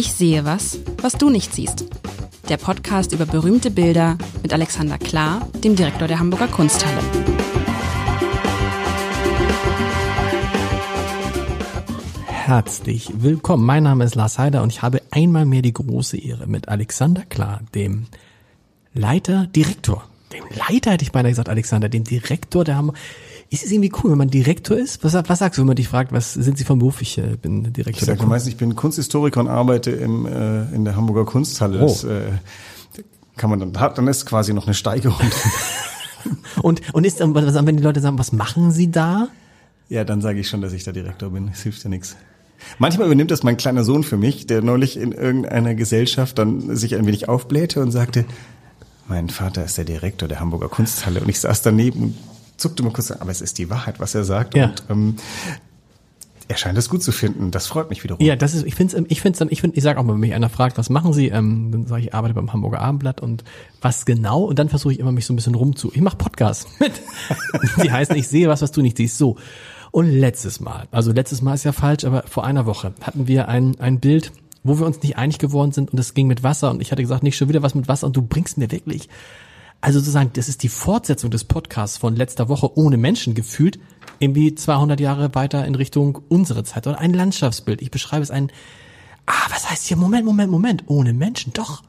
Ich sehe was, was du nicht siehst. Der Podcast über berühmte Bilder mit Alexander Klar, dem Direktor der Hamburger Kunsthalle. Herzlich willkommen. Mein Name ist Lars Heider und ich habe einmal mehr die große Ehre, mit Alexander Klar, dem Leiter, Direktor, dem Leiter hätte ich beinahe gesagt, Alexander, dem Direktor der Hamburger ist es irgendwie cool, wenn man Direktor ist? Was, was sagst du, wenn man dich fragt, was sind Sie vom Beruf? Ich äh, bin Direktor. Ich sage meistens, ich bin Kunsthistoriker und arbeite im, äh, in der Hamburger Kunsthalle. Oh. Das äh, kann man dann, hat, dann ist quasi noch eine Steigerung. und, und ist, wenn die Leute sagen, was machen Sie da? Ja, dann sage ich schon, dass ich der Direktor bin. Es hilft ja nichts. Manchmal übernimmt das mein kleiner Sohn für mich, der neulich in irgendeiner Gesellschaft dann sich ein wenig aufblähte und sagte, mein Vater ist der Direktor der Hamburger Kunsthalle. Und ich saß daneben und zuckte mal kurz, aber es ist die Wahrheit, was er sagt. Ja. Und ähm, er scheint es gut zu finden. Das freut mich wiederum. Ja, das ist, ich finde es, ich finde dann, ich finde, ich sage auch mal, wenn mich einer fragt, was machen Sie, ähm, dann sage ich, ich arbeite beim Hamburger Abendblatt und was genau, und dann versuche ich immer mich so ein bisschen rumzu. Ich mache Podcasts mit. Die heißen, ich sehe was, was du nicht siehst. So. Und letztes Mal, also letztes Mal ist ja falsch, aber vor einer Woche hatten wir ein, ein Bild, wo wir uns nicht einig geworden sind und es ging mit Wasser und ich hatte gesagt, nicht schon wieder was mit Wasser und du bringst mir wirklich also sozusagen, das ist die Fortsetzung des Podcasts von letzter Woche ohne Menschen gefühlt, irgendwie 200 Jahre weiter in Richtung unsere Zeit oder ein Landschaftsbild. Ich beschreibe es ein, ah, was heißt hier, Moment, Moment, Moment, ohne Menschen, doch.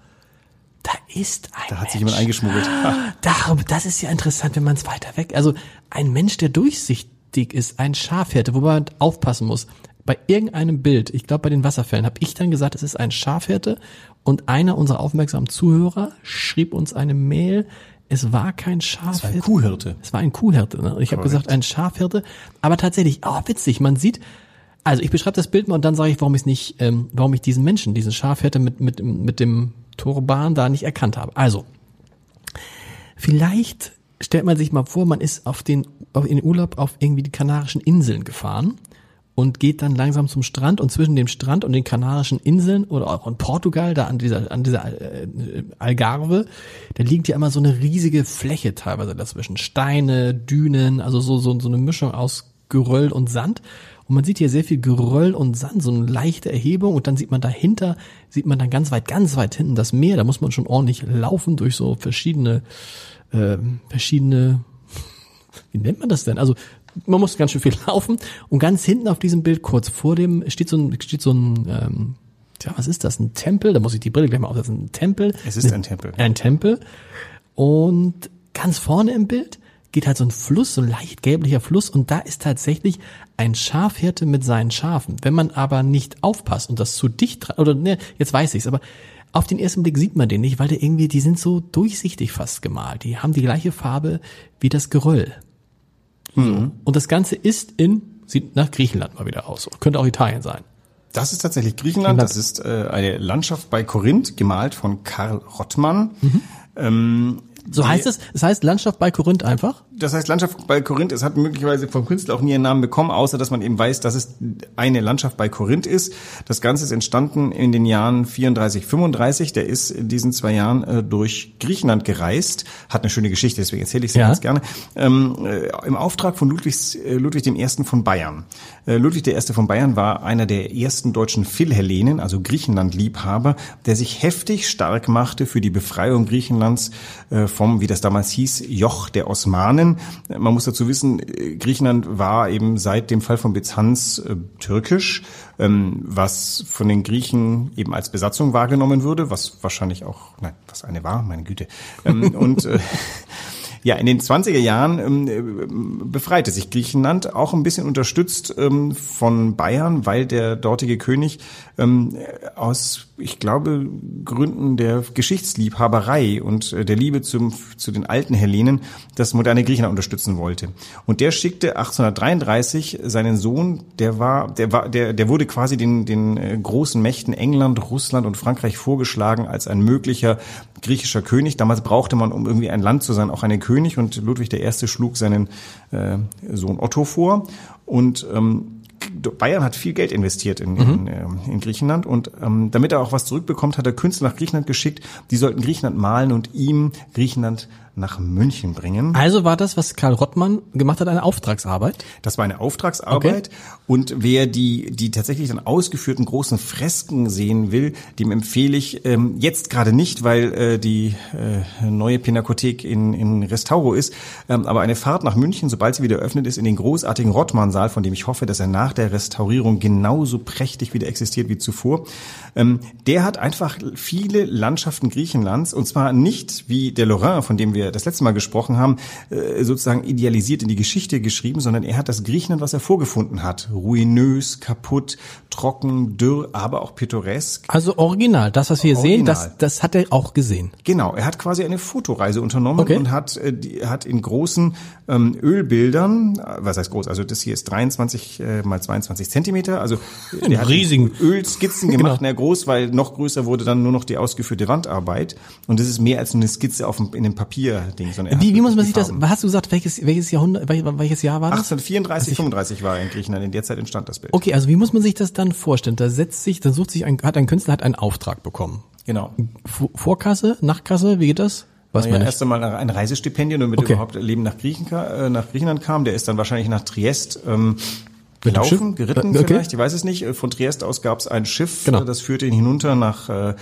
Da ist ein Da hat Mensch. sich jemand eingeschmuggelt. Ah, da, das ist ja interessant, wenn man es weiter weg, also ein Mensch, der durchsichtig ist, ein Schafhirte, wo man aufpassen muss. Bei irgendeinem Bild, ich glaube bei den Wasserfällen, habe ich dann gesagt, es ist ein Schafhirte und einer unserer aufmerksamen Zuhörer schrieb uns eine Mail, es war kein Schafhirte. Es war ein Kuhhirte. Es war ein Kuhhirte. Ne? Ich habe gesagt, ein Schafhirte. Aber tatsächlich, oh witzig, man sieht, also ich beschreibe das Bild mal und dann sage ich, warum ich nicht, ähm, warum ich diesen Menschen, diesen Schafhirte mit, mit, mit dem Turban da nicht erkannt habe. Also, vielleicht stellt man sich mal vor, man ist auf den, auf, in Urlaub auf irgendwie die Kanarischen Inseln gefahren und geht dann langsam zum Strand und zwischen dem Strand und den Kanarischen Inseln oder auch in Portugal, da an dieser, an dieser äh, Algarve, da liegt ja immer so eine riesige Fläche teilweise dazwischen. Steine, Dünen, also so, so, so eine Mischung aus Geröll und Sand. Und man sieht hier sehr viel Geröll und Sand, so eine leichte Erhebung und dann sieht man dahinter, sieht man dann ganz weit, ganz weit hinten das Meer. Da muss man schon ordentlich laufen durch so verschiedene, äh, verschiedene, wie nennt man das denn? Also man muss ganz schön viel laufen. Und ganz hinten auf diesem Bild kurz vor dem steht so ein steht so ein ähm, ja was ist das? Ein Tempel? Da muss ich die Brille gleich mal aufsetzen. Ein Tempel. Es ist ein Tempel. Ein Tempel. Und ganz vorne im Bild geht halt so ein Fluss so ein leicht gelblicher Fluss. Und da ist tatsächlich ein Schafhirte mit seinen Schafen. Wenn man aber nicht aufpasst und das zu dicht oder ne jetzt weiß ich's aber auf den ersten Blick sieht man den nicht, weil der irgendwie, die sind so durchsichtig fast gemalt. Die haben die gleiche Farbe wie das Geröll. Mhm. Und das Ganze ist in, sieht nach Griechenland mal wieder aus. Könnte auch Italien sein. Das ist tatsächlich Griechenland. Griechenland. Das ist äh, eine Landschaft bei Korinth, gemalt von Karl Rottmann. Mhm. Ähm, so heißt es? Es heißt Landschaft bei Korinth einfach? Das heißt Landschaft bei Korinth. Es hat möglicherweise vom Künstler auch nie einen Namen bekommen, außer dass man eben weiß, dass es eine Landschaft bei Korinth ist. Das Ganze ist entstanden in den Jahren 34, 35. Der ist in diesen zwei Jahren äh, durch Griechenland gereist. Hat eine schöne Geschichte, deswegen erzähle ich sie ja. ganz gerne. Ähm, äh, Im Auftrag von Ludwigs, äh, Ludwig I. von Bayern. Äh, Ludwig I. von Bayern war einer der ersten deutschen Philhellenen, also Griechenland-Liebhaber, der sich heftig stark machte für die Befreiung Griechenlands äh, vom, wie das damals hieß, Joch der Osmanen. Man muss dazu wissen, Griechenland war eben seit dem Fall von Byzanz äh, türkisch, ähm, was von den Griechen eben als Besatzung wahrgenommen würde, was wahrscheinlich auch, nein, was eine war, meine Güte. Ähm, und äh, ja, in den 20er Jahren ähm, befreite sich Griechenland, auch ein bisschen unterstützt ähm, von Bayern, weil der dortige König ähm, aus, ich glaube, Gründen der Geschichtsliebhaberei und äh, der Liebe zum, zu den alten Hellenen das moderne Griechenland unterstützen wollte. Und der schickte 1833 seinen Sohn, der war, der war, der, der wurde quasi den, den äh, großen Mächten England, Russland und Frankreich vorgeschlagen als ein möglicher griechischer König. Damals brauchte man, um irgendwie ein Land zu sein, auch einen König und Ludwig I. schlug seinen äh, Sohn Otto vor und ähm, Bayern hat viel Geld investiert in, in, ähm, in Griechenland und ähm, damit er auch was zurückbekommt, hat er Künstler nach Griechenland geschickt. Die sollten Griechenland malen und ihm Griechenland nach München bringen. Also war das, was Karl Rottmann gemacht hat, eine Auftragsarbeit? Das war eine Auftragsarbeit. Okay. Und wer die, die tatsächlich dann ausgeführten großen Fresken sehen will, dem empfehle ich ähm, jetzt gerade nicht, weil äh, die äh, neue Pinakothek in, in Restauro ist, ähm, aber eine Fahrt nach München, sobald sie wieder öffnet ist, in den großartigen Rottmann-Saal, von dem ich hoffe, dass er nach der Restaurierung genauso prächtig wieder existiert wie zuvor. Ähm, der hat einfach viele Landschaften Griechenlands und zwar nicht wie der Lorrain, von dem wir das letzte Mal gesprochen haben, äh, sozusagen idealisiert in die Geschichte geschrieben, sondern er hat das Griechenland, was er vorgefunden hat, ruinös, kaputt, trocken, dürr, aber auch pittoresk. Also original, das, was wir original. sehen, das, das hat er auch gesehen. Genau, er hat quasi eine Fotoreise unternommen okay. und hat, äh, die, hat in großen ähm, Ölbildern, äh, was heißt groß, also das hier ist 23 äh, mal 22 Zentimeter, also in hat riesigen Ölskizzen gemacht, genau. groß, weil noch größer wurde dann nur noch die ausgeführte Wandarbeit und das ist mehr als nur eine Skizze auf dem, in dem Papierding. Wie, wie muss man sich das, hast du gesagt, welches, welches Jahrhundert, welches Jahr war das? 1834, 35 war in Griechenland, in der Zeit entstand das Bild. Okay, also wie muss man sich das dann vorstellen? Da setzt sich, da sucht sich ein, hat ein Künstler hat einen Auftrag bekommen. Genau. Vorkasse, Nachkasse, wie geht das? Was naja, erst einmal ein Reisestipendium, damit okay. überhaupt Leben nach, Griechen, äh, nach Griechenland kam. Der ist dann wahrscheinlich nach Triest ähm, gelaufen, geritten okay. vielleicht, ich weiß es nicht. Von Triest aus gab es ein Schiff, genau. das führte ihn hinunter nach äh,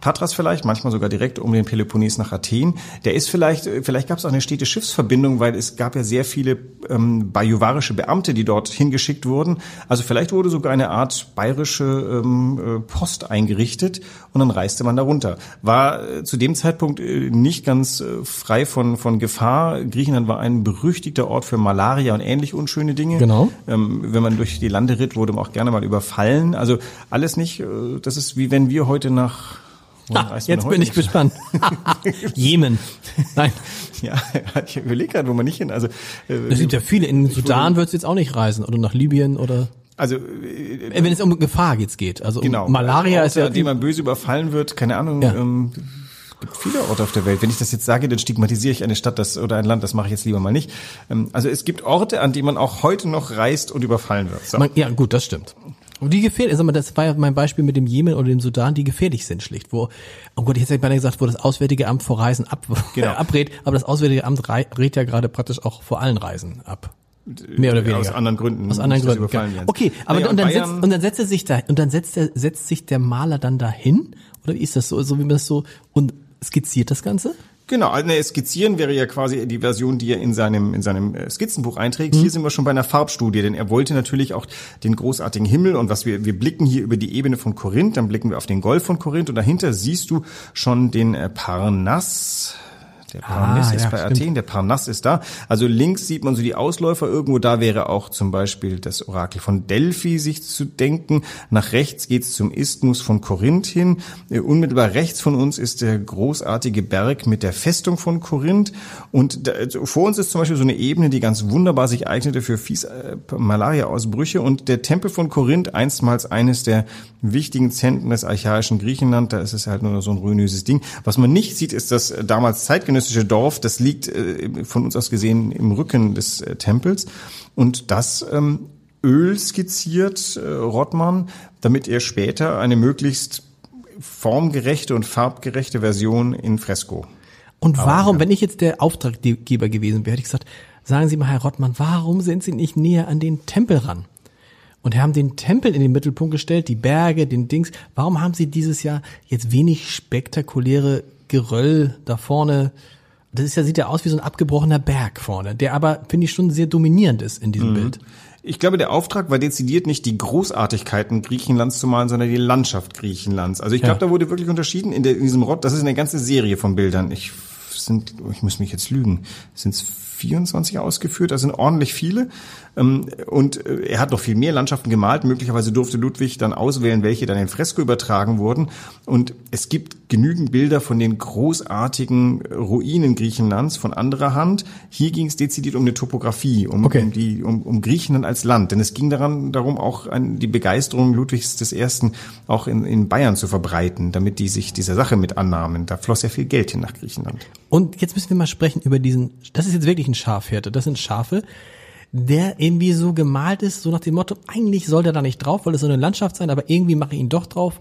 Patras vielleicht, manchmal sogar direkt um den Peloponnes nach Athen. Der ist vielleicht, äh, vielleicht gab es auch eine stete Schiffsverbindung, weil es gab ja sehr viele ähm, bajuwarische Beamte, die dort hingeschickt wurden. Also vielleicht wurde sogar eine Art bayerische ähm, äh, Post eingerichtet und dann reiste man darunter. War äh, zu dem Zeitpunkt äh, nicht ganz äh, frei von, von Gefahr. Griechenland war ein berüchtigter Ort für Malaria und ähnlich unschöne Dinge. Genau. Ähm, wenn man durch die Lande ritt, wurde man auch gerne mal überfallen. Also alles nicht, das ist wie wenn wir heute nach Ah, jetzt bin ich gespannt. Jemen. Nein. Ja, ich überlege gerade, wo man nicht hin. Also äh, es gibt ja viele. In Sudan würdest du jetzt auch nicht reisen oder nach Libyen oder. Also äh, wenn es um Gefahr jetzt geht, also genau. um Malaria ist ja, an dem man böse überfallen wird, keine Ahnung. Ja. Ähm, gibt viele Orte auf der Welt. Wenn ich das jetzt sage, dann stigmatisiere ich eine Stadt das, oder ein Land. Das mache ich jetzt lieber mal nicht. Ähm, also es gibt Orte, an die man auch heute noch reist und überfallen wird. So. Man, ja, gut, das stimmt. Und die gefährlich, also das war ja mein Beispiel mit dem Jemen oder dem Sudan, die gefährlich sind schlicht, wo, oh Gott, ich hätte beinahe gesagt, wo das Auswärtige Amt vor Reisen ab, genau. abrät, aber das Auswärtige Amt rät ja gerade praktisch auch vor allen Reisen ab. Mehr oder weniger. Aus anderen Gründen. Aus anderen Gründen. Ja. Okay, aber naja, und, dann setzt, und dann setzt er sich da, und dann setzt er, setzt sich der Maler dann dahin? Oder wie ist das so, so wie man das so, und skizziert das Ganze? Genau, also ne, skizzieren wäre ja quasi die Version, die er in seinem in seinem äh, Skizzenbuch einträgt. Mhm. Hier sind wir schon bei einer Farbstudie, denn er wollte natürlich auch den großartigen Himmel und was wir wir blicken hier über die Ebene von Korinth, dann blicken wir auf den Golf von Korinth und dahinter siehst du schon den äh, Parnass der Parnass ah, ist ja, bei stimmt. Athen, der Parnass ist da. Also links sieht man so die Ausläufer irgendwo, da wäre auch zum Beispiel das Orakel von Delphi sich zu denken. Nach rechts geht's zum Isthmus von Korinth hin. Äh, unmittelbar rechts von uns ist der großartige Berg mit der Festung von Korinth. Und da, also vor uns ist zum Beispiel so eine Ebene, die ganz wunderbar sich eignete für fies äh, Malaria-Ausbrüche. Und der Tempel von Korinth, einstmals eines der wichtigen Zentren des archaischen Griechenland, da ist es halt nur so ein ruinöses Ding. Was man nicht sieht, ist das damals zeitgenössische zeitgenössische Dorf, das liegt äh, von uns aus gesehen im Rücken des äh, Tempels. Und das ähm, Öl skizziert äh, Rottmann, damit er später eine möglichst formgerechte und farbgerechte Version in Fresko. Und warum, wenn ich jetzt der Auftraggeber gewesen wäre, hätte ich gesagt, sagen Sie mal, Herr Rottmann, warum sind Sie nicht näher an den Tempel ran? Und haben den Tempel in den Mittelpunkt gestellt, die Berge, den Dings. Warum haben Sie dieses Jahr jetzt wenig spektakuläre Geröll da vorne das ist ja, sieht ja aus wie so ein abgebrochener Berg vorne, der aber, finde ich, schon sehr dominierend ist in diesem mhm. Bild. Ich glaube, der Auftrag war dezidiert nicht die Großartigkeiten Griechenlands zu malen, sondern die Landschaft Griechenlands. Also ich glaube, ja. da wurde wirklich unterschieden in, der, in diesem Rott. Das ist eine ganze Serie von Bildern. Ich sind, ich muss mich jetzt lügen, sind es 24 ausgeführt, das sind ordentlich viele. Ähm, und äh, er hat noch viel mehr Landschaften gemalt. Möglicherweise durfte Ludwig dann auswählen, welche dann in Fresko übertragen wurden. Und es gibt genügend Bilder von den großartigen Ruinen Griechenlands von anderer Hand. Hier ging es dezidiert um eine Topografie, um, okay. um, die, um, um Griechenland als Land. Denn es ging daran, darum, auch an die Begeisterung Ludwigs I. auch in, in Bayern zu verbreiten, damit die sich dieser Sache mit annahmen. Da floss ja viel Geld hin nach Griechenland. Und jetzt müssen wir mal sprechen über diesen, das ist jetzt wirklich ein Schafhirte, das sind Schafe, der irgendwie so gemalt ist, so nach dem Motto, eigentlich soll der da nicht drauf, weil es so eine Landschaft sein, aber irgendwie mache ich ihn doch drauf.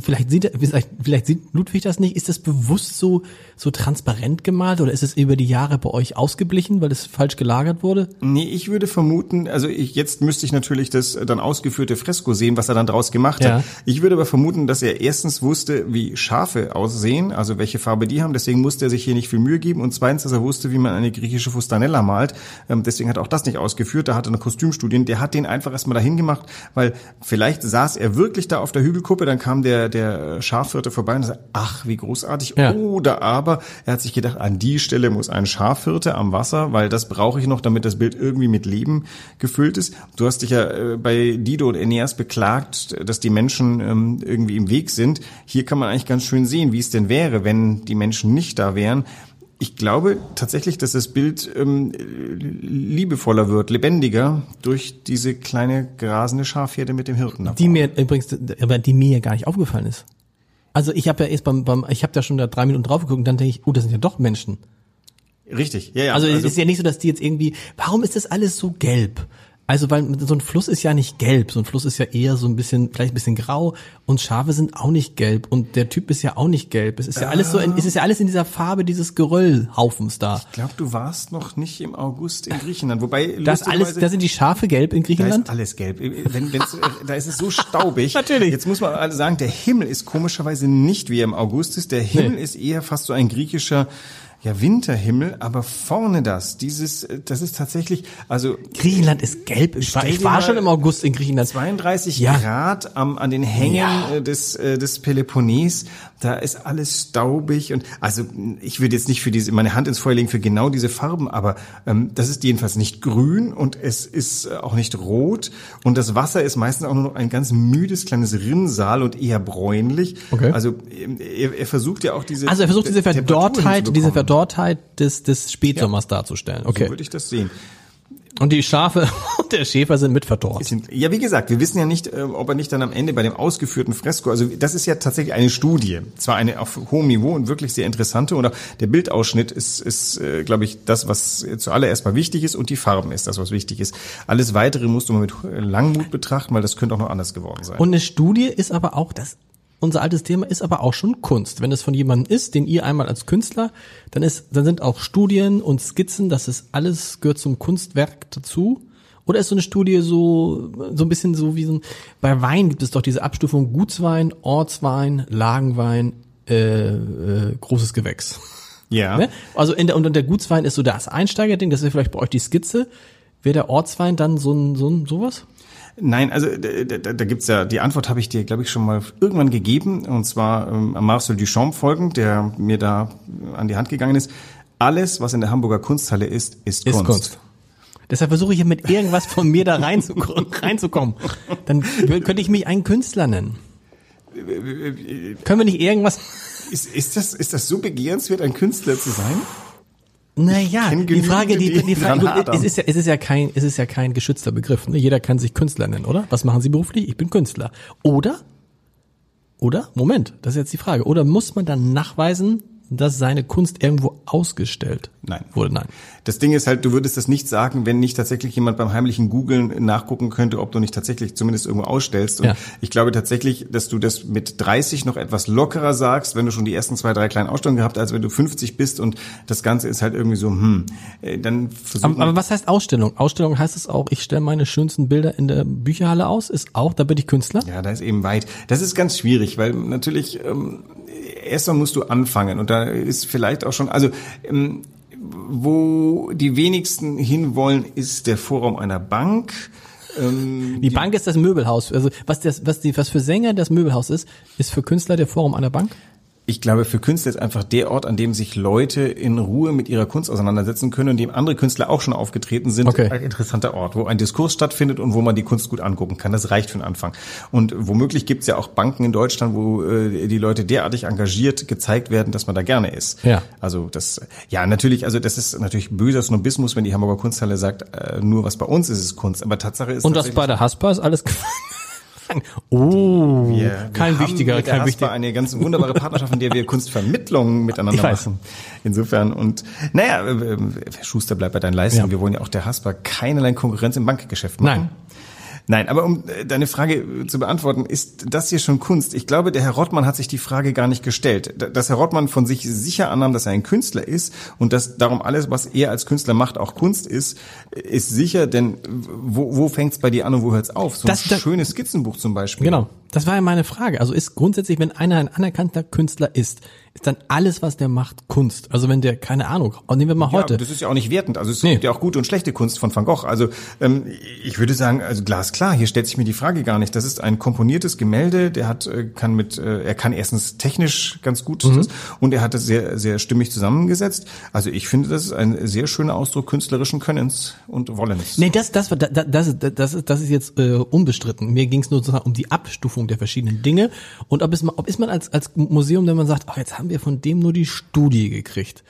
Vielleicht sieht er, vielleicht, sieht Ludwig das nicht. Ist das bewusst so, so transparent gemalt oder ist es über die Jahre bei euch ausgeblichen, weil es falsch gelagert wurde? Nee, ich würde vermuten, also ich, jetzt müsste ich natürlich das dann ausgeführte Fresko sehen, was er dann draus gemacht Ja. hat. Ich würde aber vermuten, dass er erstens wusste, wie Schafe aussehen, also welche Farbe die haben, deswegen musste er sich hier nicht viel Mühe geben und zweitens, dass er wusste, wie man eine griechische Fustanella malt. Ähm, deswegen hat er auch das nicht ausgeführt. Da hat er eine Kostümstudien. Der hat den einfach erstmal dahin gemacht, weil vielleicht saß er wirklich da auf der Hügelkuppe, dann kam der, der Schafhirte vorbei und sagte, ach, wie großartig. Ja. Oder aber er hat sich gedacht, an die Stelle muss ein Schafhirte am Wasser, weil das brauche ich noch, damit das Bild irgendwie mit Leben gefüllt ist. Du hast dich ja äh, bei Dido und Aeneas beklagt, dass die Menschen ähm, irgendwie im Weg sind. Hier kann man eigentlich ganz schön sehen, wie es denn wäre, wenn die Menschen nicht da wären. Ich glaube tatsächlich, dass das Bild ähm, liebevoller wird, lebendiger durch diese kleine grasende Schafherde mit dem Hirten. Die mir übrigens, aber die mir ja gar nicht aufgefallen ist. Also ich habe ja erst beim, beim ich habe da schon da drei Minuten drauf geguckt und dann denke ich, oh, das sind ja doch Menschen. Richtig, ja, ja. Also, es ist ja nicht so, dass die jetzt irgendwie, warum ist das alles so gelb? Also, weil so ein Fluss ist ja nicht gelb, so ein Fluss ist ja eher so ein bisschen, vielleicht ein bisschen grau und Schafe sind auch nicht gelb und der Typ ist ja auch nicht gelb. Es ist ja alles so, in, es ist ja alles in dieser Farbe dieses Geröllhaufens da. Ich glaube, du warst noch nicht im August in Griechenland, wobei Das alles, da sind die Schafe gelb in da Griechenland. ist alles gelb. Wenn, wenn's, da ist es so staubig. Natürlich. Jetzt muss man alle sagen, der Himmel ist komischerweise nicht wie er im August ist. Der Himmel Nee. ist eher fast so ein griechischer ja, Winterhimmel, aber vorne das, dieses, äh, das ist tatsächlich, also Griechenland ist gelb. Ich war, ich war schon im August in Griechenland. 32 Ja. Grad am, an den Hängen Ja. des, äh, des Peloponnes, da ist alles staubig und also ich würde jetzt nicht für diese meine Hand ins Feuer legen für genau diese Farben, aber ähm, das ist jedenfalls nicht grün und es ist äh, auch nicht rot und das Wasser ist meistens auch nur noch ein ganz müdes kleines Rinnsal und eher bräunlich. Okay. Also ähm, er, er versucht ja auch diese Also er versucht diese Verdorrtheit, diese hinzubekommen. Verdorrtheit des, des Spätsommers darzustellen. So Okay. würde ich das sehen. Und die Schafe und der Schäfer sind mit verdorrt. ja, wie gesagt, wir wissen ja nicht, äh, ob er nicht dann am Ende bei dem ausgeführten Fresko, also das ist ja tatsächlich eine Studie, zwar eine auf hohem Niveau und wirklich sehr interessante und auch der Bildausschnitt ist, ist äh, glaube ich, das, was zuallererst mal wichtig ist und die Farben ist das, was wichtig ist. Alles Weitere musst du mal mit Langmut betrachten, weil das könnte auch noch anders geworden sein. Und eine Studie ist aber auch, das, unser altes Thema ist aber auch schon Kunst. Wenn es von jemandem ist, den ihr einmal als Künstler, dann ist, dann sind auch Studien und Skizzen, das ist alles, gehört zum Kunstwerk dazu. Oder ist so eine Studie so, so ein bisschen so wie so ein, bei Wein gibt es doch diese Abstufung Gutswein, Ortswein, Lagenwein, äh, äh, großes Gewächs. ja. Ne? Also in der, und der Gutswein ist so das Einsteigerding, das ist vielleicht bei euch die Skizze. Wäre der Ortswein dann so ein, so ein, sowas? Nein, also da, da, da gibt's ja, die Antwort habe ich dir, glaube ich, schon mal irgendwann gegeben, und zwar ähm, Marcel Duchamp folgend, der mir da an die Hand gegangen ist. Alles, was in der Hamburger Kunsthalle ist, ist, Ist Kunst. Kunst. Deshalb versuche ich ja mit irgendwas von mir da reinzukommen. Dann könnte ich mich einen Künstler nennen. Können wir nicht irgendwas? Ist, ist, das, ist das so begehrenswert, ein Künstler zu sein? Naja, die Frage, die, die Frage, es ist ja, es ist ja kein, es ist ja kein geschützter Begriff. Ne? Jeder kann sich Künstler nennen, oder? Was machen Sie beruflich? Ich bin Künstler. Oder? Oder? Moment, das ist jetzt die Frage. Oder muss man dann nachweisen, dass seine Kunst irgendwo ausgestellt Nein. wurde? Nein. Das Ding ist halt, du würdest das nicht sagen, wenn nicht tatsächlich jemand beim heimlichen Googlen nachgucken könnte, ob du nicht tatsächlich zumindest irgendwo ausstellst. Und Ja. ich glaube tatsächlich, dass du das mit 30 noch etwas lockerer sagst, wenn du schon die ersten zwei, drei kleinen Ausstellungen gehabt hast, als wenn du 50 bist und das Ganze ist halt irgendwie so, hm, äh, dann Aber, aber was heißt Ausstellung? Ausstellung heißt es auch, ich stelle meine schönsten Bilder in der Bücherhalle aus, ist auch, da bin ich Künstler. Ja, da ist eben weit. Das ist ganz schwierig, weil natürlich ähm, erstmal musst du anfangen und da ist vielleicht auch schon, also ähm, wo die wenigsten hinwollen, ist der Vorraum einer Bank. Ähm, Die Bank ist das Möbelhaus. Also was das, was die, was für Sänger das Möbelhaus ist, ist für Künstler der Forum einer Bank. Ich glaube, für Künstler ist einfach der Ort, an dem sich Leute in Ruhe mit ihrer Kunst auseinandersetzen können und dem andere Künstler auch schon aufgetreten sind, Okay. ein interessanter Ort, wo ein Diskurs stattfindet und wo man die Kunst gut angucken kann. Das reicht für den Anfang. Und womöglich gibt es ja auch Banken in Deutschland, wo äh, die Leute derartig engagiert gezeigt werden, dass man da gerne ist. Ja. Also das, ja natürlich, also das ist natürlich böser Snobismus, wenn die Hamburger Kunsthalle sagt, äh, nur was bei uns ist, ist Kunst. Aber Tatsache ist Und das bei der Haspa ist alles sagen, oh, Wir, kein wir wichtiger, kein wichtiger. eine ganz wunderbare Partnerschaft, in der wir Kunstvermittlung miteinander Ich weiß. machen. Insofern und naja, äh, äh, Schuster bleibt bei deinen Leistungen. Ja. Wir wollen ja auch der Haspa keinerlei Konkurrenz im Bankgeschäft machen. Nein. Nein, aber um äh, deine Frage äh, zu beantworten, ist das hier schon Kunst? Ich glaube, der Herr Rottmann hat sich die Frage gar nicht gestellt. Dass Herr Rottmann von sich sicher annahm, dass er ein Künstler ist und dass darum alles, was er als Künstler macht, auch Kunst ist, äh, ist sicher, denn wo, wo fängt's bei dir an und wo hört's auf? So Das- ein das- schönes Skizzenbuch zum Beispiel. Genau. Das war ja meine Frage. Also ist grundsätzlich, wenn einer ein anerkannter Künstler ist, ist dann alles, was der macht, Kunst. Also wenn der, keine Ahnung, nehmen wir mal heute. Ja, das ist ja auch nicht wertend. Also es Nee. gibt ja auch gute und schlechte Kunst von Van Gogh. Also ähm, ich würde sagen, also glasklar, hier stellt sich mir die Frage gar nicht. Das ist ein komponiertes Gemälde, der hat äh, kann mit äh, er kann erstens technisch ganz gut Mhm. das, und er hat es sehr sehr stimmig zusammengesetzt. Also ich finde, das ist ein sehr schöner Ausdruck künstlerischen Könnens und Wollens. Nee, das, das, das, ist- das, ist, das ist jetzt äh, unbestritten. Mir ging es nur sozusagen um die Abstufung der verschiedenen Dinge und ob es ob ist man als als Museum, wenn man sagt, ach jetzt haben wir von dem nur die Studie gekriegt.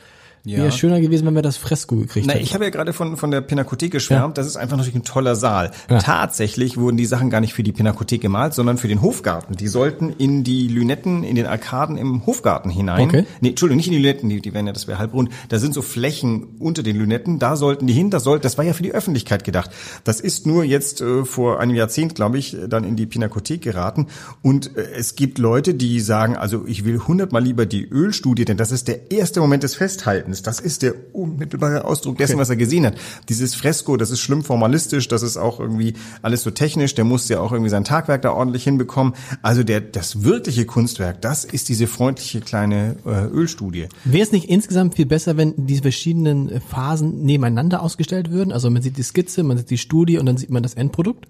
Ja. Wäre schöner gewesen, wenn wir das Fresko gekriegt Na, hätten. ich habe ja gerade von, von der Pinakothek geschwärmt. Das ist einfach natürlich ein toller Saal. Ja. Tatsächlich wurden die Sachen gar nicht für die Pinakothek gemalt, sondern für den Hofgarten. Die sollten in die Lünetten, in den Arkaden im Hofgarten hinein. Okay. Nee, Entschuldigung, nicht in die Lünetten, die, die wären ja, das wäre halbrund. Da sind so Flächen unter den Lünetten. Da sollten die hin. Das, soll, das war ja für die Öffentlichkeit gedacht. Das ist nur jetzt äh, vor einem Jahrzehnt, glaube ich, dann in die Pinakothek geraten. Und äh, es gibt Leute, die sagen, also ich will hundertmal lieber die Ölstudie, denn das ist der erste Moment des Festhaltens. Das ist der unmittelbare Ausdruck dessen, was er gesehen hat. Dieses Fresko, das ist schlimm formalistisch, das ist auch irgendwie alles so technisch, der muss ja auch irgendwie sein Tagwerk da ordentlich hinbekommen. Also der, das wirkliche Kunstwerk, das ist diese freundliche kleine äh, Ölstudie. Wäre es nicht insgesamt viel besser, wenn diese verschiedenen Phasen nebeneinander ausgestellt würden? Also man sieht die Skizze, man sieht die Studie und dann sieht man das Endprodukt?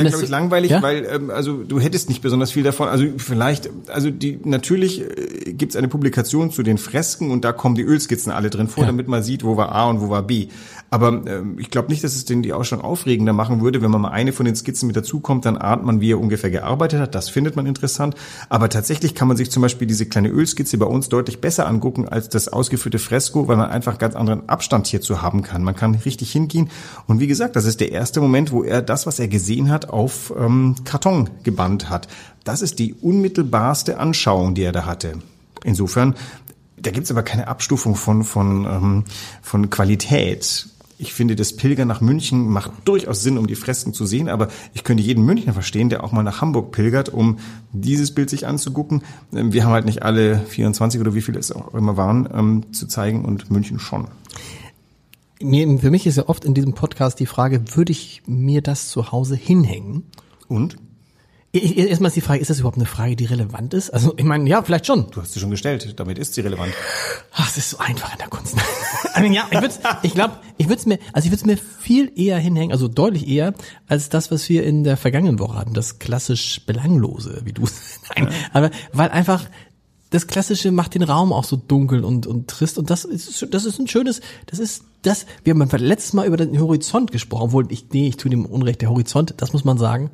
Wäre, glaube ich, langweilig, ja? weil ähm, also du hättest nicht besonders viel davon. Also vielleicht, also die natürlich äh, gibt es eine Publikation zu den Fresken und da kommen die Ölskizzen alle drin vor, Ja. damit man sieht, wo war A und wo war B. Aber ähm, ich glaube nicht, dass es den die Ausstellung aufregender machen würde, wenn man mal eine von den Skizzen mit dazukommt, dann ahnt man, wie er ungefähr gearbeitet hat. Das findet man interessant. Aber tatsächlich kann man sich zum Beispiel diese kleine Ölskizze bei uns deutlich besser angucken als das ausgeführte Fresko, weil man einfach ganz anderen Abstand hierzu haben kann. Man kann richtig hingehen. Und wie gesagt, das ist der erste Moment, wo er das, was er gesehen hat, auf ähm, Karton gebannt hat. Das ist die unmittelbarste Anschauung, die er da hatte. Insofern, da gibt's aber keine Abstufung von, von, ähm, von Qualität. Ich finde, das Pilgern nach München macht durchaus Sinn, um die Fresken zu sehen, aber ich könnte jeden Münchner verstehen, der auch mal nach Hamburg pilgert, um dieses Bild sich anzugucken. Ähm, Wir haben halt nicht alle 24 oder wie viele es auch immer waren, ähm, zu zeigen und München schon. Mir, für mich ist ja oft in diesem Podcast die Frage, würde ich mir das zu Hause hinhängen? Und? Erstmal ist die Frage, ist das überhaupt eine Frage, die relevant ist? Also ich meine, ja, vielleicht schon. Du hast sie schon gestellt, damit ist sie relevant. Ach, es ist so einfach in der Kunst. I mean, ja, ich würde, ich glaube, ich würde es mir, also ich würde es mir viel eher hinhängen, also deutlich eher als das, was wir in der vergangenen Woche hatten, das klassisch belanglose, wie du. Nein, aber weil einfach das Klassische macht den Raum auch so dunkel und und trist und das ist das ist ein schönes, das ist das. Wir haben beim letzten Mal über den Horizont gesprochen, obwohl ich nee, ich tue dem Unrecht. Der Horizont, das muss man sagen.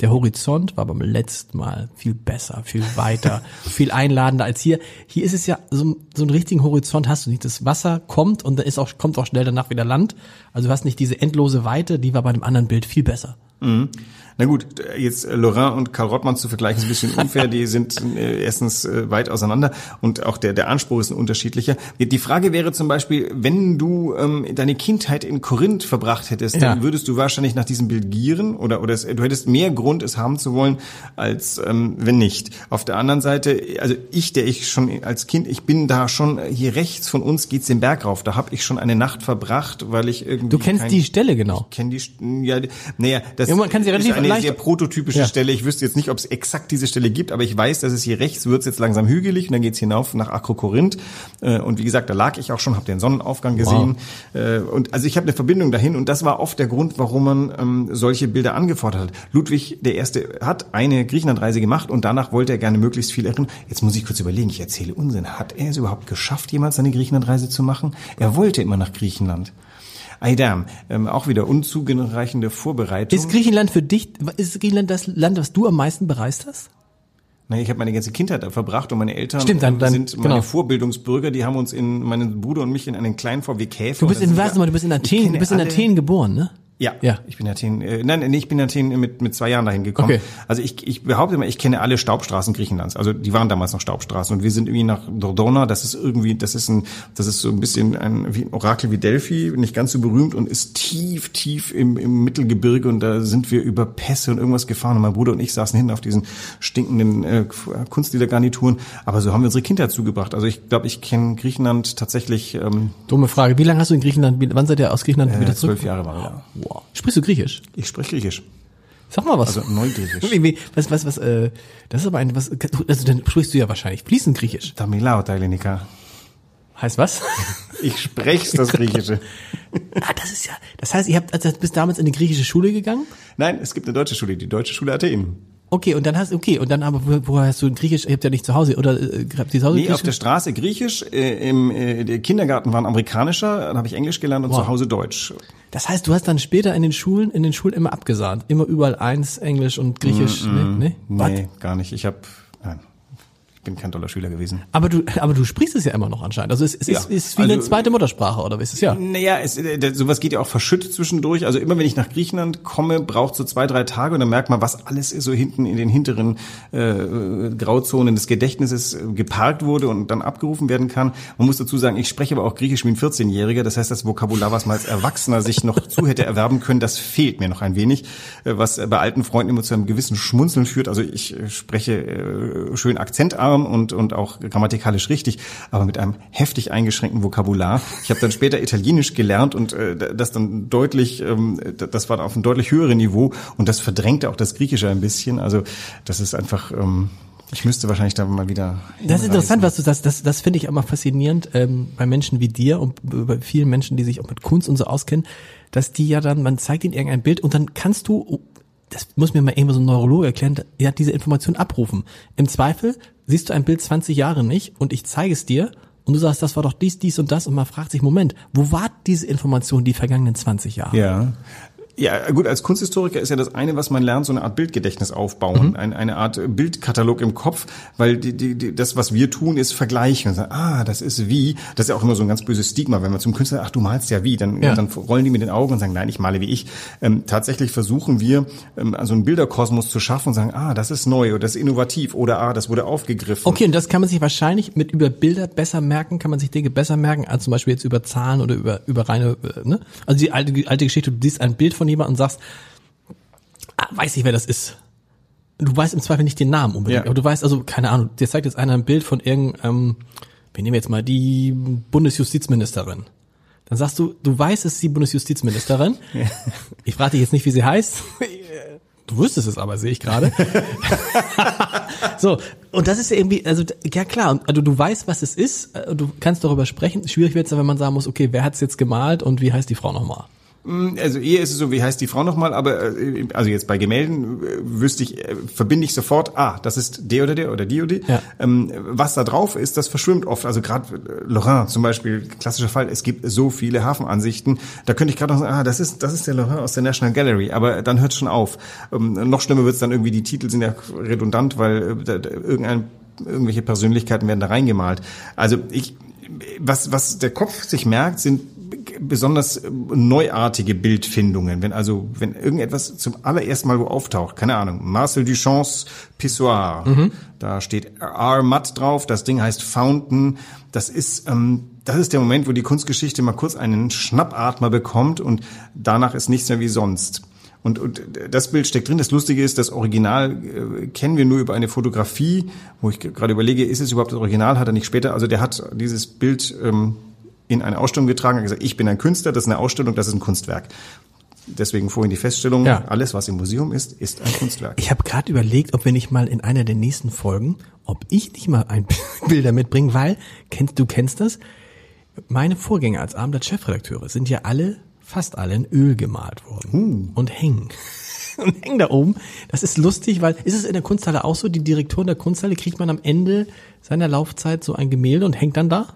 Der Horizont war beim letzten Mal viel besser, viel weiter, viel einladender als hier. Hier ist es ja so, so einen richtigen Horizont hast du nicht. Das Wasser kommt und da ist auch kommt auch schnell danach wieder Land. Also du hast nicht diese endlose Weite, die war bei dem anderen Bild viel besser. Na gut, jetzt äh, Laurent und Karl Rottmann zu vergleichen ist ein bisschen unfair. Die sind äh, erstens äh, weit auseinander und auch der, der Anspruch ist ein unterschiedlicher. Die Frage wäre zum Beispiel, wenn du ähm, deine Kindheit in Korinth verbracht hättest, Ja. dann würdest du wahrscheinlich nach diesem Bild gieren oder, oder es, du hättest mehr Grund, es haben zu wollen, als ähm, wenn nicht. Auf der anderen Seite, also ich, der ich schon als Kind, ich bin da schon, hier rechts von uns geht's den Berg rauf. Da habe ich schon eine Nacht verbracht, weil ich irgendwie Du kennst kein- die Stelle genau. kenne die, St- ja, die- naja, das Ja, man kann sie relativ ist eine leicht- sehr prototypische Ja. Stelle. Ich wüsste jetzt nicht, ob es exakt diese Stelle gibt, aber ich weiß, dass es hier rechts wird jetzt langsam hügelig und dann geht's hinauf nach Akrokorinth. Äh, Und wie gesagt, da lag ich auch schon, habe den Sonnenaufgang gesehen. Äh, Und also ich habe eine Verbindung dahin und das war oft der Grund, warum man ähm, solche Bilder angefordert hat. Ludwig der Erste hat eine Griechenlandreise gemacht und danach wollte er gerne möglichst viel erinnern. Jetzt muss ich kurz überlegen, ich erzähle Unsinn. Hat er es überhaupt geschafft, jemals eine Griechenlandreise zu machen? Er wollte immer nach Griechenland. Ei damn, ähm, auch wieder unzureichende Vorbereitung. Ist Griechenland für dich, ist Griechenland das Land, was du am meisten bereist hast? Naja, ich habe meine ganze Kindheit da verbracht und meine Eltern Stimmt, dann- dann- sind meine genau. Vorbildungsbürger, die haben uns in, meinen Bruder und mich in einen kleinen VW Käfer. Du bist in, warte mal, du bist in Athen, du bist in Athen geboren, ne? Ja, Ja. ich bin in Athen, äh, nein, nee, ich bin in Athen mit, mit zwei Jahren dahin gekommen. Okay. Also ich, ich behaupte immer, ich kenne alle Staubstraßen Griechenlands. Also die waren damals noch Staubstraßen und wir sind irgendwie nach Dordona, das ist irgendwie, das ist ein, das ist so ein bisschen ein, wie ein Orakel wie Delphi, nicht ganz so berühmt und ist tief, tief im, im Mittelgebirge und da sind wir über Pässe und irgendwas gefahren und mein Bruder und ich saßen hinten auf diesen stinkenden äh, Kunstliedergarnituren, aber so haben wir unsere Kindheit zugebracht. Also ich glaube, ich kenne Griechenland tatsächlich ähm, Dumme Frage. Wie lange hast du in Griechenland, wann seid ihr aus Griechenland wieder äh, zurück? zwölf Jahre war ich da. Wow. Sprichst du Griechisch? Ich spreche Griechisch, Sag mal was. also Neugriechisch. Was, was, was, äh, das ist aber ein, was, also dann sprichst du ja wahrscheinlich fließend Griechisch. Tamilao, Tailenika. Heißt was? Ich spreche das Griechische. ah, das ist ja, das heißt, ihr habt, also bist damals in die griechische Schule gegangen? Nein, es gibt eine deutsche Schule, die Deutsche Schule Athen. Okay, und dann hast, okay, und dann aber, wo, woher hast du Griechisch, ihr habt ja nicht zu Hause, oder, äh, habt ihr zu Hause Nee, auf der Straße Griechisch, äh, im äh, der Kindergarten war ein amerikanischer, dann habe ich Englisch gelernt und Wow. zu Hause Deutsch. Das heißt, du hast dann später in den Schulen, in den Schulen immer abgesahnt. Immer überall eins, Englisch und Griechisch, ne? ne? Was? Nee, gar nicht. Ich habe, nein, bin kein toller Schüler gewesen. Aber du, aber du sprichst es ja immer noch anscheinend. Also es, es Ja, ist, ist wie eine also- zweite Muttersprache, oder wie ist es ja? Naja, es, äh, sowas geht ja auch verschüttet zwischendurch. Also immer wenn ich nach Griechenland komme, braucht so zwei, drei Tage und dann merkt man, was alles so hinten in den hinteren äh, Grauzonen des Gedächtnisses äh, geparkt wurde und dann abgerufen werden kann. Man muss dazu sagen, ich spreche aber auch Griechisch wie ein 14-Jähriger. Das heißt, das Vokabular, was man als Erwachsener sich noch zu hätte erwerben können, das fehlt mir noch ein wenig, äh, was bei alten Freunden immer zu einem gewissen Schmunzeln führt. Also ich spreche schön akzentarm und, und auch grammatikalisch richtig, aber mit einem heftig eingeschränkten Vokabular. Ich habe dann später Italienisch gelernt und äh, das dann deutlich, ähm, das war auf einem deutlich höheren Niveau und das verdrängte auch das Griechische ein bisschen. Also das ist einfach, ähm, ich müsste wahrscheinlich da mal wieder. Das ist interessant, hinreisen. was du sagst. Das, das finde ich immer faszinierend ähm, bei Menschen wie dir und bei vielen Menschen, die sich auch mit Kunst und so auskennen, dass die ja dann, man zeigt ihnen irgendein Bild und dann kannst du, das muss mir mal irgendwo so ein Neurologe erklären, ja, diese Information abrufen. Im Zweifel siehst du ein Bild 20 Jahre nicht und ich zeige es dir und du sagst, das war doch dies, dies und das und man fragt sich, Moment, wo war diese Information die vergangenen 20 Jahre? Ja. Ja, gut, als Kunsthistoriker ist ja das eine, was man lernt, so eine Art Bildgedächtnis aufbauen, ein, eine Art Bildkatalog im Kopf, weil die, die, die, das, was wir tun, ist vergleichen sagen, ah, das ist wie, das ist ja auch immer so ein ganz böses Stigma, wenn man zum Künstler, ach, du malst ja wie, dann, Ja. dann rollen die mit den Augen und sagen, nein, ich male wie ich. Ähm, tatsächlich versuchen wir, ähm, also einen Bilderkosmos zu schaffen und sagen, ah, das ist neu oder das ist innovativ oder ah, das wurde aufgegriffen. Okay, und das kann man sich wahrscheinlich mit über Bilder besser merken, kann man sich Dinge besser merken, als zum Beispiel jetzt über Zahlen oder über, über reine, äh, ne? Also die alte, alte Geschichte, du siehst ein Bild von jemandem und sagst, ah, weiß ich, wer das ist. Du weißt im Zweifel nicht den Namen unbedingt, Ja. aber du weißt also, keine Ahnung, dir zeigt jetzt einer ein Bild von irgendeinem, ähm, wir nehmen jetzt mal die Bundesjustizministerin. Dann sagst du, du weißt, es ist die Bundesjustizministerin. Ich frage dich jetzt nicht, wie sie heißt. Du wüsstest es aber, sehe ich gerade. so, und das ist ja irgendwie, also ja klar, und also du weißt, was es ist, äh, du kannst darüber sprechen. Schwierig wird es wenn man sagen muss, okay, wer hat es jetzt gemalt und wie heißt die Frau nochmal? Also eher ist es so, wie heißt die Frau nochmal, aber äh, also jetzt bei Gemälden äh, wüsste ich, äh, verbinde ich sofort, ah, das ist der oder der oder die oder die. Ja. Ähm, was da drauf ist, das verschwimmt oft. Also gerade Lorrain zum Beispiel, klassischer Fall, es gibt so viele Hafenansichten, da könnte ich gerade noch sagen, ah, das ist, das ist der Lorrain aus der National Gallery, aber dann hört schon auf. Ähm, noch schlimmer wird's dann irgendwie, die Titel sind ja redundant, weil irgendein, irgendwelche Persönlichkeiten werden da reingemalt. Also ich, was, was der Kopf sich merkt, sind besonders äh, neuartige Bildfindungen. Wenn also, wenn irgendetwas zum allerersten Mal wo auftaucht, keine Ahnung, Marcel Duchamps Pissoir, da steht R matt drauf, das Ding heißt Fountain, das ist, ähm, das ist der Moment, wo die Kunstgeschichte mal kurz einen Schnappatmer bekommt und danach ist nichts mehr wie sonst. Und, und das Bild steckt drin. Das Lustige ist, das Original äh, kennen wir nur über eine Fotografie, wo ich gerade überlege, ist es überhaupt das Original? Hat er nicht später? Also der hat dieses Bild ähm, in eine Ausstellung getragen, hat gesagt, ich bin ein Künstler, das ist eine Ausstellung, das ist ein Kunstwerk. Deswegen vorhin die Feststellung, Ja. alles, was im Museum ist, ist ein Kunstwerk. Ich habe gerade überlegt, ob wir nicht mal in einer der nächsten Folgen, ob ich nicht mal ein Bilder mitbringe, weil, kennst, du kennst das, meine Vorgänger als Abendblatt-Chefredakteure sind ja alle, fast alle in Öl gemalt worden und hängen. Und hängen da oben. Das ist lustig, weil ist es in der Kunsthalle auch so? Die Direktoren der Kunsthalle kriegt man am Ende seiner Laufzeit so ein Gemälde und hängt dann da?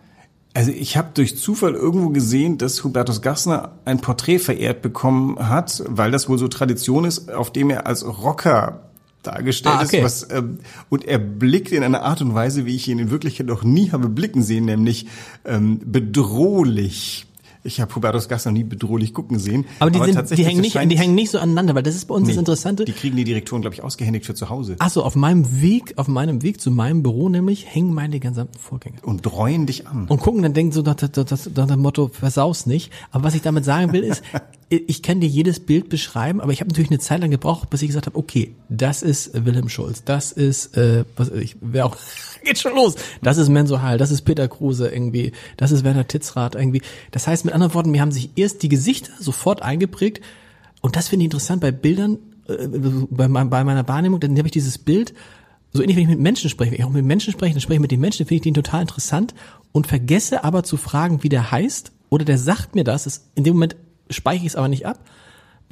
Also ich habe durch Zufall irgendwo gesehen, dass Hubertus Gassner ein Porträt verehrt bekommen hat, weil das wohl so Tradition ist, auf dem er als Rocker dargestellt Ah, okay. ist. Was, ähm, und er blickt in einer Art und Weise, wie ich ihn in Wirklichkeit noch nie habe blicken sehen, nämlich ähm, bedrohlich. Ich habe Hubertus Gast noch nie bedrohlich gucken sehen. Aber die, sind, die, hängen das nicht, die hängen nicht so aneinander, weil das ist bei uns das Nee, Interessante. Die kriegen die Direktoren, glaube ich, ausgehändigt für zu Hause. Ach so, auf meinem Weg, auf meinem Weg zu meinem Büro nämlich hängen meine gesamten Vorgänge. Und dreuen dich an. Und gucken dann denken so nach, nach, nach, nach dem Motto, versaus nicht. Aber was ich damit sagen will, ist, ich kann dir jedes Bild beschreiben, aber ich habe natürlich eine Zeit lang gebraucht, bis ich gesagt habe, okay, das ist Wilhelm Schulz, das ist, äh, was ich, wer auch, geht schon los. Das ist Menzo Hall, das ist Peter Kruse irgendwie, das ist Werner Titzrath irgendwie. Das heißt, mit anderen Worten, mir haben sich erst die Gesichter sofort eingeprägt und das finde ich interessant bei Bildern, äh, bei, bei meiner Wahrnehmung, dann habe ich dieses Bild, so ähnlich, wenn ich mit Menschen spreche, wenn ich auch mit Menschen spreche, dann spreche ich mit den Menschen, finde ich den total interessant und vergesse aber zu fragen, wie der heißt oder der sagt mir das, ist, in dem Moment speichere ich es aber nicht ab,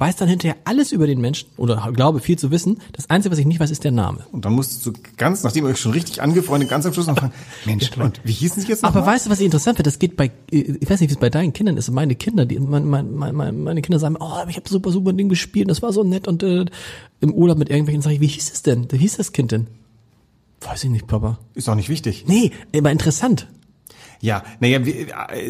weiß dann hinterher alles über den Menschen oder glaube viel zu wissen. Das Einzige, was ich nicht weiß, ist der Name. Und dann musst du ganz, nachdem ihr euch schon richtig angefreundet, ganz am Schluss noch fragen, Mensch, und wie hießen sie jetzt noch Aber mal? weißt du, was ich interessant finde? Das geht bei, ich weiß nicht, wie es bei deinen Kindern ist. Meine Kinder, die, mein, mein, mein, meine Kinder sagen, oh, ich habe super, super Ding gespielt, das war so nett und äh, im Urlaub mit irgendwelchen sage ich, wie hieß es denn? Wie hieß das Kind denn? Weiß ich nicht, Papa. Ist auch nicht wichtig. Nee, aber interessant. Ja, naja, wir-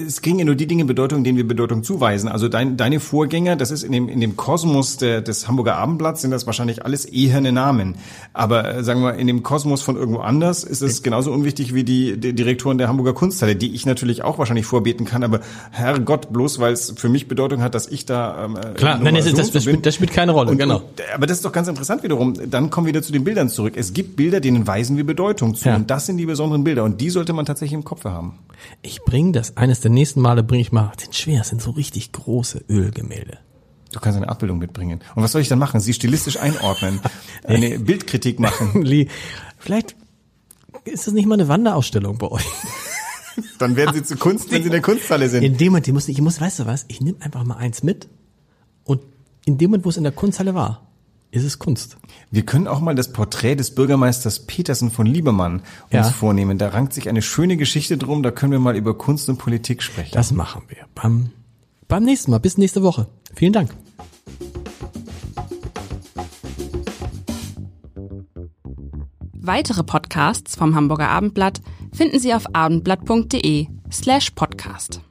es kriegen ja nur die Dinge Bedeutung, denen wir Bedeutung zuweisen. Also dein, deine Vorgänger, das ist in dem, in dem Kosmos der, des Hamburger Abendblatts, sind das wahrscheinlich alles eherne Namen. Aber äh, sagen wir, in dem Kosmos von irgendwo anders ist es genauso unwichtig wie die, die Direktoren der Hamburger Kunsthalle, die ich natürlich auch wahrscheinlich vorbeten kann. Aber Herrgott, bloß weil es für mich Bedeutung hat, dass ich da ähm, Klar, nur nein, das, so das, das, spielt, das spielt keine Rolle, Und, genau. Und, aber das ist doch ganz interessant wiederum. Dann kommen wir wieder zu den Bildern zurück. Es gibt Bilder, denen weisen wir Bedeutung zu. Ja. Und das sind die besonderen Bilder. Und die sollte man tatsächlich im Kopf haben. Ich bringe das, eines der nächsten Male bringe ich mal, sind schwer, sind so richtig große Ölgemälde. Du kannst eine Abbildung mitbringen. Und was soll ich dann machen? Sie stilistisch einordnen, eine Bildkritik machen. Lee, Vielleicht ist das nicht mal eine Wanderausstellung bei euch. Dann werden Sie zu Kunst, wenn Sie in der Kunsthalle sind. In dem Moment, ich muss, ich muss, weißt du was, ich nehme einfach mal eins mit und in dem Moment, wo es in der Kunsthalle war, ist es Kunst. Wir können auch mal das Porträt des Bürgermeisters Petersen von Liebermann uns Ja. vornehmen. Da rankt sich eine schöne Geschichte drum. Da können wir mal über Kunst und Politik sprechen. Das machen wir beim, beim nächsten Mal. Bis nächste Woche. Vielen Dank. Weitere Podcasts vom Hamburger Abendblatt finden Sie auf abendblatt.de slash podcast.